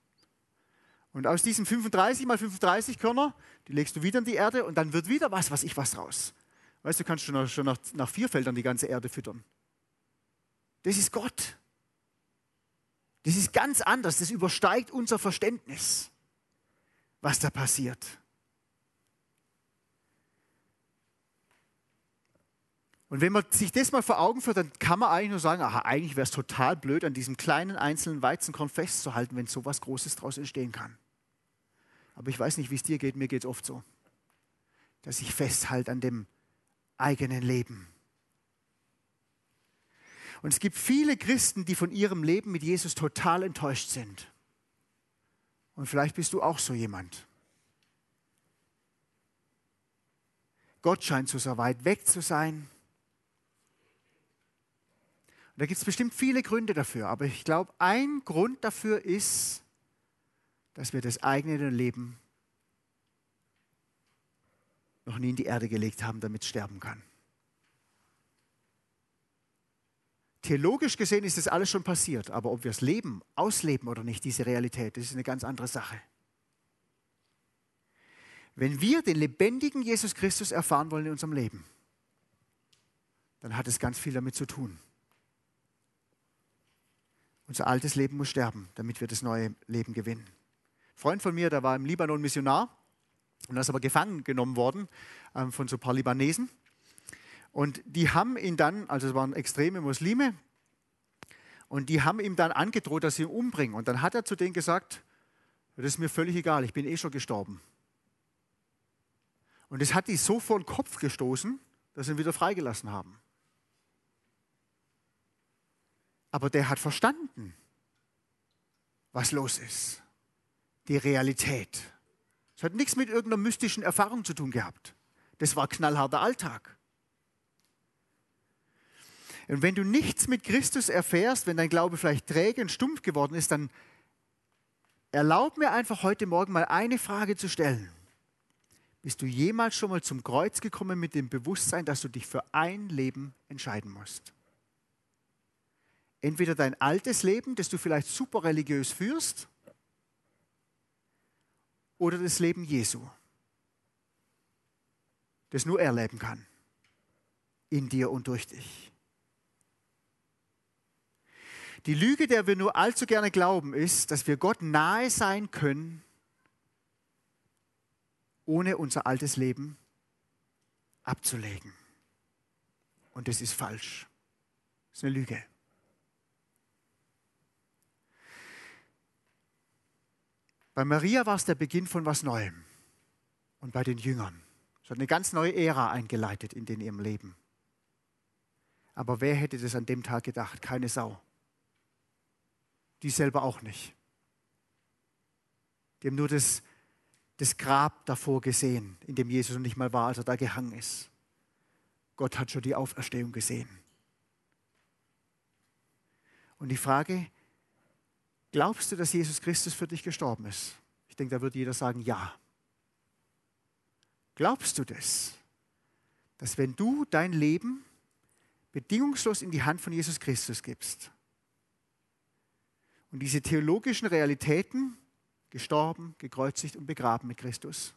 Und aus diesen 35 mal 35 Körner, die legst du wieder in die Erde und dann wird wieder was, was ich was raus. Weißt du, kannst schon, schon nach, nach vier Feldern die ganze Erde füttern. Das ist Gott. Das ist ganz anders. Das übersteigt unser Verständnis, was da passiert. Und wenn man sich das mal vor Augen führt, dann kann man eigentlich nur sagen, aha, eigentlich wäre es total blöd, an diesem kleinen einzelnen Weizenkorn festzuhalten, wenn so was Großes daraus entstehen kann. Aber ich weiß nicht, wie es dir geht, mir geht es oft so, dass ich festhalte an dem eigenen Leben. Und es gibt viele Christen, die von ihrem Leben mit Jesus total enttäuscht sind. Und vielleicht bist du auch so jemand. Gott scheint so sehr weit weg zu sein. Und da gibt es bestimmt viele Gründe dafür. Aber ich glaube, ein Grund dafür ist, dass wir das eigene Leben noch nie in die Erde gelegt haben, damit es sterben kann. Theologisch gesehen ist das alles schon passiert, aber ob wir es leben, ausleben oder nicht, diese Realität, das ist eine ganz andere Sache. Wenn wir den lebendigen Jesus Christus erfahren wollen in unserem Leben, dann hat es ganz viel damit zu tun. Unser altes Leben muss sterben, damit wir das neue Leben gewinnen. Ein Freund von mir, der war im Libanon Missionar und ist aber gefangen genommen worden ähm, von so ein paar Libanesen. Und die haben ihn dann, also es waren extreme Muslime, und die haben ihm dann angedroht, dass sie ihn umbringen. Und dann hat er zu denen gesagt, Das ist mir völlig egal, ich bin eh schon gestorben. Und es hat die so vor den Kopf gestoßen, dass sie ihn wieder freigelassen haben. Aber der hat verstanden, was los ist. Die Realität. Es hat nichts mit irgendeiner mystischen Erfahrung zu tun gehabt. Das war knallharter Alltag. Und wenn du nichts mit Christus erfährst, wenn dein Glaube vielleicht träge und stumpf geworden ist, dann erlaub mir einfach heute Morgen mal eine Frage zu stellen. Bist du jemals schon mal zum Kreuz gekommen mit dem Bewusstsein, dass du dich für ein Leben entscheiden musst? Entweder dein altes Leben, das du vielleicht super religiös führst, oder das Leben Jesu, das nur er leben kann, in dir und durch dich. Die Lüge, der wir nur allzu gerne glauben, ist, dass wir Gott nahe sein können, ohne unser altes Leben abzulegen. Und das ist falsch. Das ist eine Lüge. Bei Maria war es der Beginn von was Neuem. Und bei den Jüngern. Es hat eine ganz neue Ära eingeleitet in ihrem Leben. Aber wer hätte das an dem Tag gedacht? Keine Sau. Die selber auch nicht. Die haben nur das das Grab davor gesehen, in dem Jesus noch nicht mal war, als er da gehangen ist. Gott hat schon die Auferstehung gesehen. Und die Frage, glaubst du, dass Jesus Christus für dich gestorben ist? Ich denke, da wird jeder sagen, ja. Glaubst du das? Dass wenn du dein Leben bedingungslos in die Hand von Jesus Christus gibst und diese theologischen Realitäten gestorben, gekreuzigt und begraben mit Christus.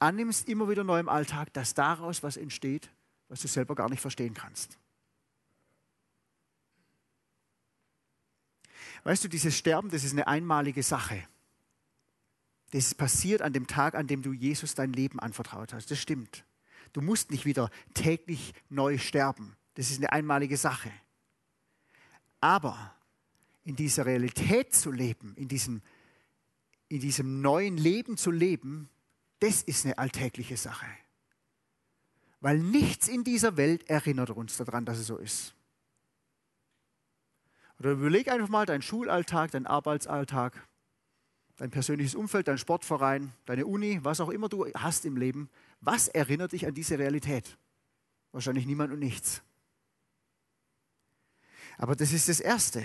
Annimmst immer wieder neu im Alltag, dass daraus was entsteht, was du selber gar nicht verstehen kannst. Weißt du, dieses Sterben, das ist eine einmalige Sache. Das passiert an dem Tag, an dem du Jesus dein Leben anvertraut hast. Das stimmt. Du musst nicht wieder täglich neu sterben. Das ist eine einmalige Sache. Aber in dieser Realität zu leben, in diesem in diesem neuen Leben zu leben, das ist eine alltägliche Sache. Weil nichts in dieser Welt erinnert uns daran, dass es so ist. Oder überleg einfach mal deinen Schulalltag, deinen Arbeitsalltag, dein persönliches Umfeld, dein Sportverein, deine Uni, was auch immer du hast im Leben. Was erinnert dich an diese Realität? Wahrscheinlich niemand und nichts. Aber das ist das Erste.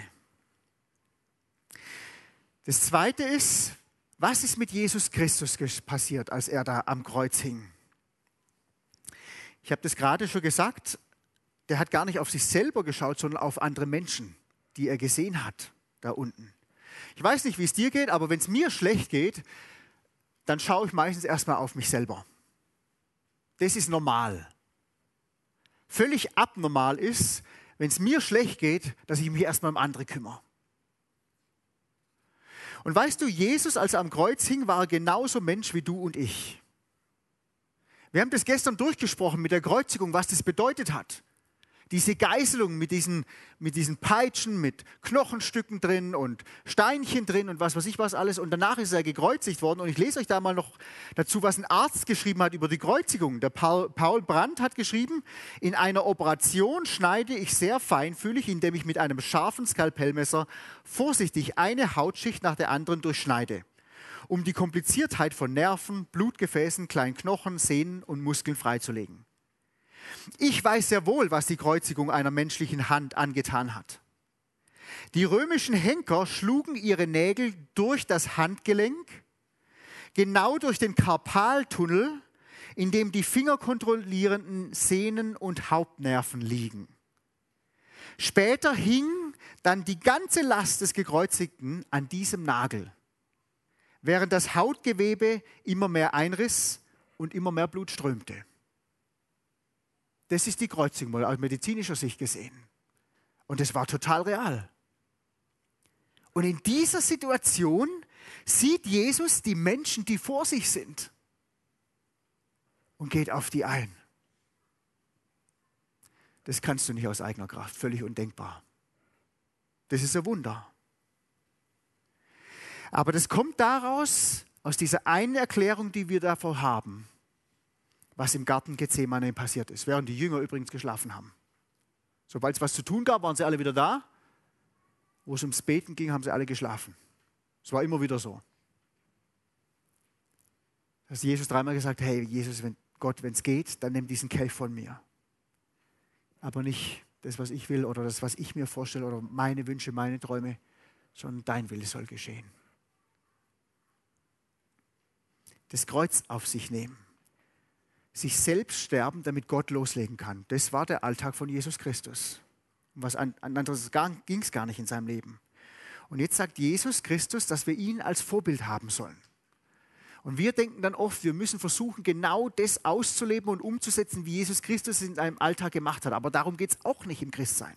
Das Zweite ist, was ist mit Jesus Christus passiert, als er da am Kreuz hing? Ich habe das gerade schon gesagt, der hat gar nicht auf sich selber geschaut, sondern auf andere Menschen, die er gesehen hat da unten. Ich weiß nicht, wie es dir geht, aber wenn es mir schlecht geht, dann schaue ich meistens erstmal auf mich selber. Das ist normal. Völlig abnormal ist, wenn es mir schlecht geht, dass ich mich erstmal um andere kümmere. Und weißt du, Jesus, als er am Kreuz hing, war genauso Mensch wie du und ich. Wir haben das gestern durchgesprochen mit der Kreuzigung, was das bedeutet hat diese Geißelung mit diesen, mit diesen Peitschen, mit Knochenstücken drin und Steinchen drin und was weiß ich was alles. Und danach ist er gekreuzigt worden. Und ich lese euch da mal noch dazu, was ein Arzt geschrieben hat über die Kreuzigung. Der Paul, Paul Brandt hat geschrieben, in einer Operation schneide ich sehr feinfühlig, indem ich mit einem scharfen Skalpellmesser vorsichtig eine Hautschicht nach der anderen durchschneide um die Kompliziertheit von Nerven, Blutgefäßen, kleinen Knochen, Sehnen und Muskeln freizulegen. Ich weiß sehr wohl, was die Kreuzigung einer menschlichen Hand angetan hat. Die römischen Henker schlugen ihre Nägel durch das Handgelenk, genau durch den Karpaltunnel, in dem die fingerkontrollierenden Sehnen und Hauptnerven liegen. Später hing dann die ganze Last des Gekreuzigten an diesem Nagel, während das Hautgewebe immer mehr einriss und immer mehr Blut strömte. Das ist die Kreuzigung mal aus medizinischer Sicht gesehen. Und es war total real. Und in dieser Situation sieht Jesus die Menschen, die vor sich sind und geht auf die ein. Das kannst du nicht aus eigener Kraft, völlig undenkbar. Das ist ein Wunder. Aber das kommt daraus, aus dieser einen Erklärung, die wir davor haben, was im Garten Gethsemane passiert ist, während die Jünger übrigens geschlafen haben. Sobald es was zu tun gab, waren sie alle wieder da. Wo es ums Beten ging, haben sie alle geschlafen. Es war immer wieder so. Dass Jesus dreimal gesagt, hey Jesus, wenn Gott, wenn es geht, dann nimm diesen Kelch von mir. Aber nicht das, was ich will oder das, was ich mir vorstelle oder meine Wünsche, meine Träume, sondern dein Wille soll geschehen. Das Kreuz auf sich nehmen. Sich selbst sterben, damit Gott loslegen kann. Das war der Alltag von Jesus Christus. Was anderes ging es gar nicht in seinem Leben. Und jetzt sagt Jesus Christus, dass wir ihn als Vorbild haben sollen. Und wir denken dann oft, wir müssen versuchen, genau das auszuleben und umzusetzen, wie Jesus Christus es in seinem Alltag gemacht hat. Aber darum geht es auch nicht im Christsein.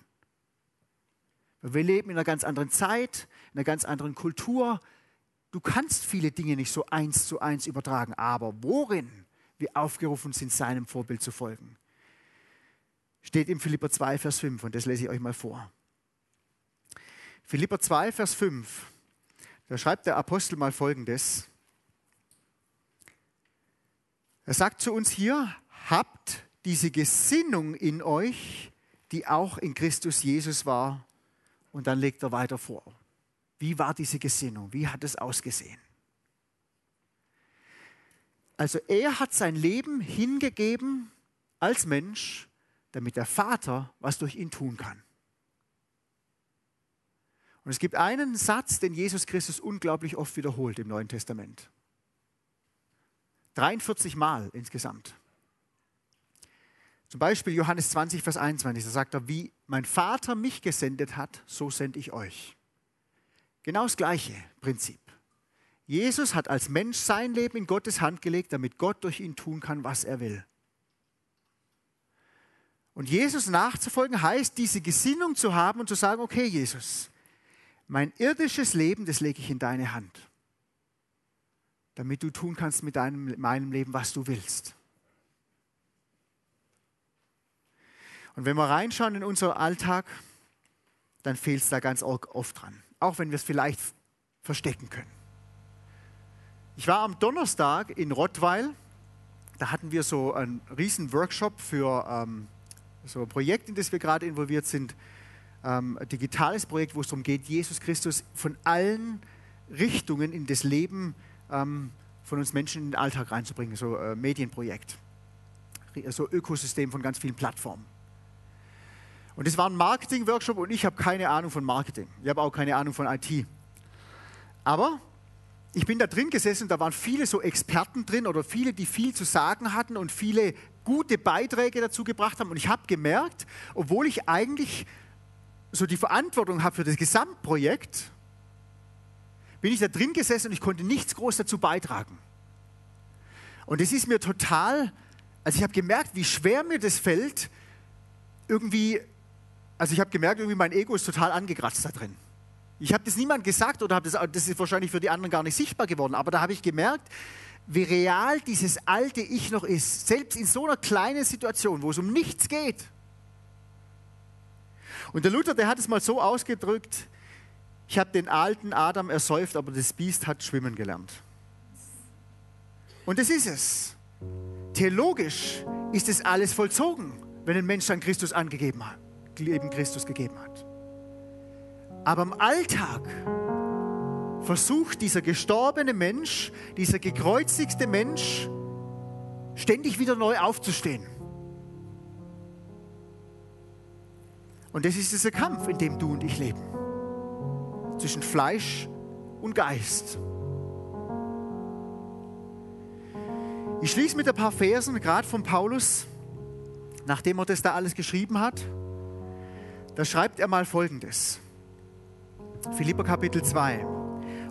Wir leben in einer ganz anderen Zeit, in einer ganz anderen Kultur. Du kannst viele Dinge nicht so eins zu eins übertragen, aber worin wir aufgerufen sind, seinem Vorbild zu folgen, steht in Philipper 2, Vers 5 und das lese ich euch mal vor. Philipper 2, Vers 5, da schreibt der Apostel mal Folgendes. Er sagt zu uns hier, habt diese Gesinnung in euch, die auch in Christus Jesus war. Und dann legt er weiter vor. Wie war diese Gesinnung? Wie hat es ausgesehen? Also er hat sein Leben hingegeben als Mensch, damit der Vater was durch ihn tun kann. Und es gibt einen Satz, den Jesus Christus unglaublich oft wiederholt im Neuen Testament. 43 Mal insgesamt. Zum Beispiel Johannes 20, Vers 21, da sagt er, wie mein Vater mich gesendet hat, so sende ich euch. Genau das gleiche Prinzip. Jesus hat als Mensch sein Leben in Gottes Hand gelegt, damit Gott durch ihn tun kann, was er will. Und Jesus nachzufolgen heißt, diese Gesinnung zu haben und zu sagen, okay Jesus, mein irdisches Leben, das lege ich in deine Hand damit du tun kannst mit deinem, meinem Leben, was du willst. Und wenn wir reinschauen in unseren Alltag, dann fehlt es da ganz oft dran. Auch wenn wir es vielleicht verstecken können. Ich war am Donnerstag in Rottweil. Da hatten wir so einen riesen Workshop für ähm, so ein Projekt, in das wir gerade involviert sind. Ähm, ein digitales Projekt, wo es darum geht, Jesus Christus von allen Richtungen in das Leben ähm, von uns Menschen in den Alltag reinzubringen, so äh, Medienprojekt, so Ökosystem von ganz vielen Plattformen. Und es war ein Marketing-Workshop und ich habe keine Ahnung von Marketing. Ich habe auch keine Ahnung von IT. Aber ich bin da drin gesessen da waren viele so Experten drin oder viele, die viel zu sagen hatten und viele gute Beiträge dazu gebracht haben. Und ich habe gemerkt, obwohl ich eigentlich so die Verantwortung habe für das Gesamtprojekt, bin ich da drin gesessen und ich konnte nichts groß dazu beitragen. Und es ist mir total, also ich habe gemerkt, wie schwer mir das fällt, irgendwie, also ich habe gemerkt, irgendwie mein Ego ist total angekratzt da drin. Ich habe das niemand gesagt oder das, das ist wahrscheinlich für die anderen gar nicht sichtbar geworden, aber da habe ich gemerkt, wie real dieses alte Ich noch ist, selbst in so einer kleinen Situation, wo es um nichts geht. Und der Luther, der hat es mal so ausgedrückt, ich habe den alten Adam ersäuft, aber das Biest hat schwimmen gelernt. Und das ist es. Theologisch ist es alles vollzogen, wenn ein Mensch sein Christus angegeben hat, Leben Christus gegeben hat. Aber im Alltag versucht dieser gestorbene Mensch, dieser gekreuzigte Mensch, ständig wieder neu aufzustehen. Und das ist dieser Kampf, in dem du und ich leben zwischen Fleisch und Geist. Ich schließe mit ein paar Versen, gerade von Paulus, nachdem er das da alles geschrieben hat. Da schreibt er mal Folgendes. Philipper Kapitel 2.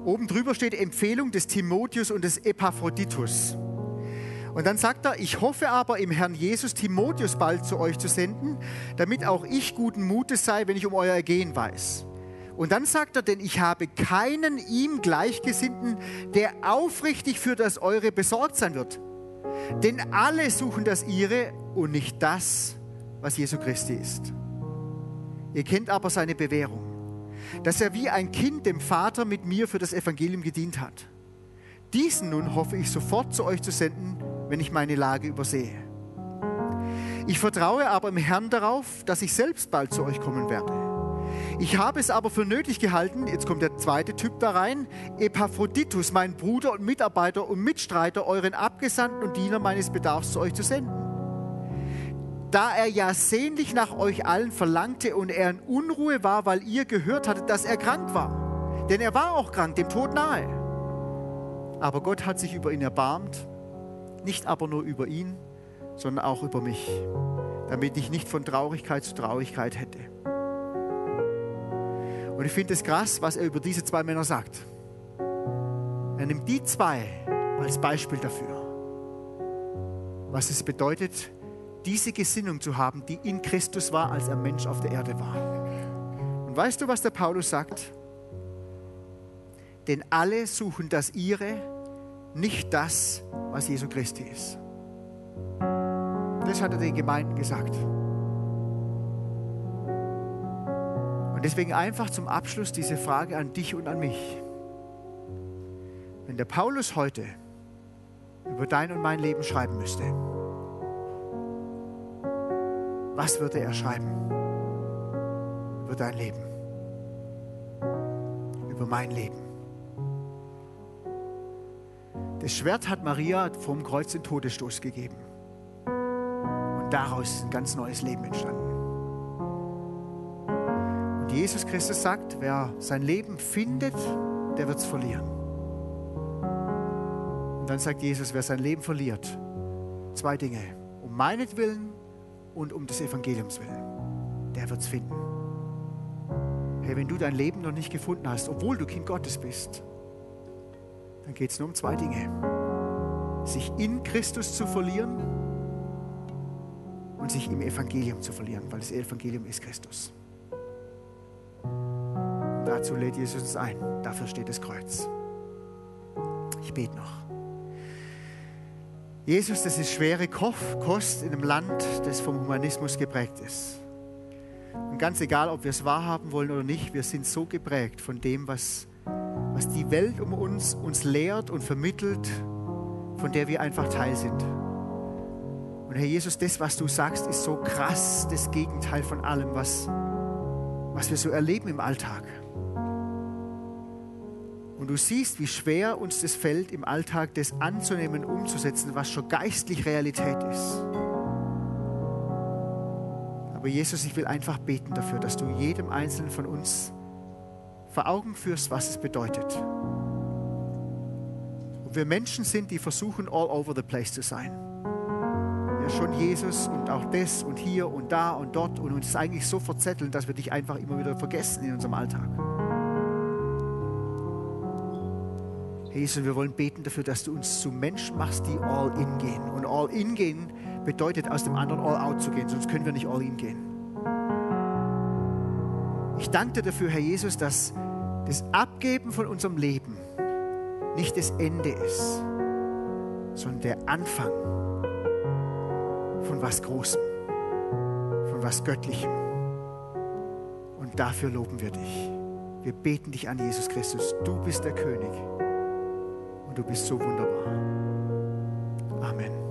Oben drüber steht Empfehlung des Timotheus und des Epaphroditus. Und dann sagt er, ich hoffe aber im Herrn Jesus Timotheus bald zu euch zu senden, damit auch ich guten Mutes sei, wenn ich um euer Ergehen weiß. Und dann sagt er, denn ich habe keinen ihm Gleichgesinnten, der aufrichtig für das Eure besorgt sein wird. Denn alle suchen das Ihre und nicht das, was Jesu Christi ist. Ihr kennt aber seine Bewährung. Dass er wie ein Kind dem Vater mit mir für das Evangelium gedient hat. Diesen nun hoffe ich sofort zu euch zu senden, wenn ich meine Lage übersehe. Ich vertraue aber im Herrn darauf, dass ich selbst bald zu euch kommen werde. Ich habe es aber für nötig gehalten, jetzt kommt der zweite Typ da rein, Epaphroditus, mein Bruder und Mitarbeiter und Mitstreiter, euren Abgesandten und Diener meines Bedarfs zu euch zu senden. Da er ja sehnlich nach euch allen verlangte und er in Unruhe war, weil ihr gehört hattet, dass er krank war. Denn er war auch krank, dem Tod nahe. Aber Gott hat sich über ihn erbarmt, nicht aber nur über ihn, sondern auch über mich, damit ich nicht von Traurigkeit zu Traurigkeit hätte. Und ich finde es krass, was er über diese zwei Männer sagt. Er nimmt die zwei als Beispiel dafür, was es bedeutet, diese Gesinnung zu haben, die in Christus war, als er Mensch auf der Erde war. Und weißt du, was der Paulus sagt? Denn alle suchen das ihre, nicht das, was Jesu Christi ist. Das hat er den Gemeinden gesagt. Und deswegen einfach zum Abschluss diese Frage an dich und an mich. Wenn der Paulus heute über dein und mein Leben schreiben müsste, was würde er schreiben über dein Leben? Über mein Leben? Das Schwert hat Maria vom Kreuz den Todesstoß gegeben. Und daraus ist ein ganz neues Leben entstanden. Und Jesus Christus sagt, wer sein Leben findet, der wird es verlieren. Und dann sagt Jesus, wer sein Leben verliert, zwei Dinge. Um meinetwillen und um des Evangeliums willen, der wird es finden. Hey, wenn du dein Leben noch nicht gefunden hast, obwohl du Kind Gottes bist, dann geht es nur um zwei Dinge. Sich in Christus zu verlieren und sich im Evangelium zu verlieren, weil das Evangelium ist Christus. Dazu lädt Jesus uns ein. Dafür steht das Kreuz. Ich bete noch. Jesus, das ist schwere Kost in einem Land, das vom Humanismus geprägt ist. Und ganz egal, ob wir es wahrhaben wollen oder nicht, wir sind so geprägt von dem, was was die Welt um uns uns lehrt und vermittelt, von der wir einfach Teil sind. Und Herr Jesus, das, was du sagst, ist so krass das Gegenteil von allem, was, was wir so erleben im Alltag. Und du siehst, wie schwer uns das fällt, im Alltag das anzunehmen, umzusetzen, was schon geistlich Realität ist. Aber Jesus, ich will einfach beten dafür, dass du jedem Einzelnen von uns vor Augen führst, was es bedeutet. Und wir Menschen sind, die versuchen, all over the place zu sein. Ja, schon Jesus und auch das und hier und da und dort und uns eigentlich so verzetteln, dass wir dich einfach immer wieder vergessen in unserem Alltag. Jesus, wir wollen beten dafür, dass du uns zu Menschen machst, die all in gehen. Und all in gehen bedeutet, aus dem anderen all out zu gehen, sonst können wir nicht all in gehen. Ich danke dir dafür, Herr Jesus, dass das Abgeben von unserem Leben nicht das Ende ist, sondern der Anfang von was Großem, von was Göttlichem. Und dafür loben wir dich. Wir beten dich an, Jesus Christus. Du bist der König du bist so wunderbar. Amen.